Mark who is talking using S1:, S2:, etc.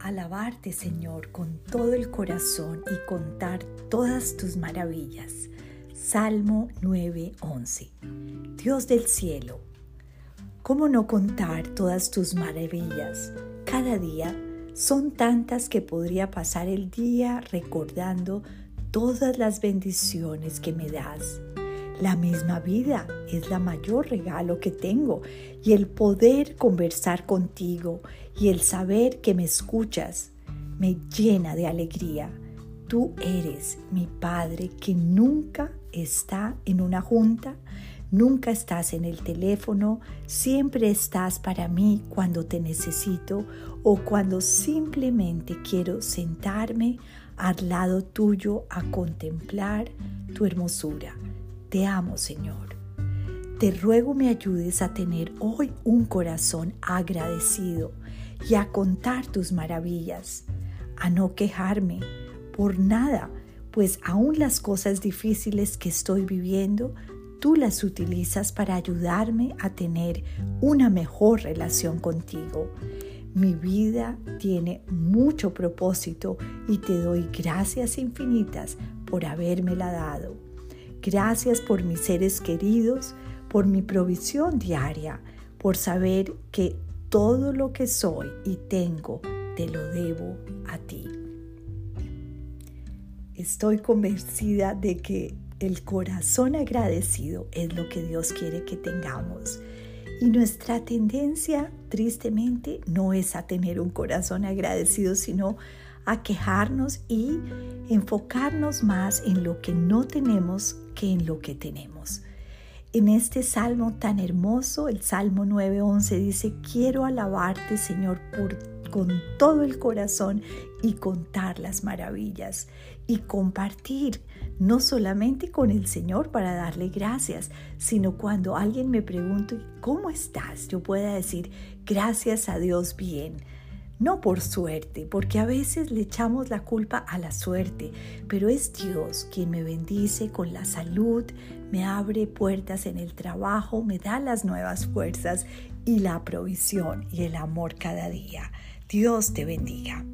S1: alabarte, Señor, con todo el corazón y contar todas tus maravillas. Salmo 9:11. Dios del cielo, ¿cómo no contar todas tus maravillas? Cada día son tantas que podría pasar el día recordando todas las bendiciones que me das. La misma vida es la mayor regalo que tengo y el poder conversar contigo y el saber que me escuchas me llena de alegría. Tú eres mi Padre que nunca está en una junta, nunca estás en el teléfono, siempre estás para mí cuando te necesito o cuando simplemente quiero sentarme al lado tuyo a contemplar tu hermosura. Te amo, Señor. Te ruego me ayudes a tener hoy un corazón agradecido y a contar tus maravillas, a no quejarme por nada, pues aún las cosas difíciles que estoy viviendo, tú las utilizas para ayudarme a tener una mejor relación contigo. Mi vida tiene mucho propósito y te doy gracias infinitas por habérmela dado. Gracias por mis seres queridos, por mi provisión diaria, por saber que todo lo que soy y tengo te lo debo a ti. Estoy convencida de que el corazón agradecido es lo que Dios quiere que tengamos. Y nuestra tendencia, tristemente, no es a tener un corazón agradecido, sino a quejarnos y enfocarnos más en lo que no tenemos que en lo que tenemos. En este salmo tan hermoso, el Salmo 9:11 dice, quiero alabarte Señor con todo el corazón y contar las maravillas y compartir no solamente con el Señor para darle gracias, sino cuando alguien me pregunte, ¿cómo estás? Yo pueda decir, gracias a Dios bien no por suerte, porque a veces le echamos la culpa a la suerte, pero es Dios quien me bendice con la salud, me abre puertas en el trabajo, me da las nuevas fuerzas y la provisión y el amor cada día. Dios te bendiga.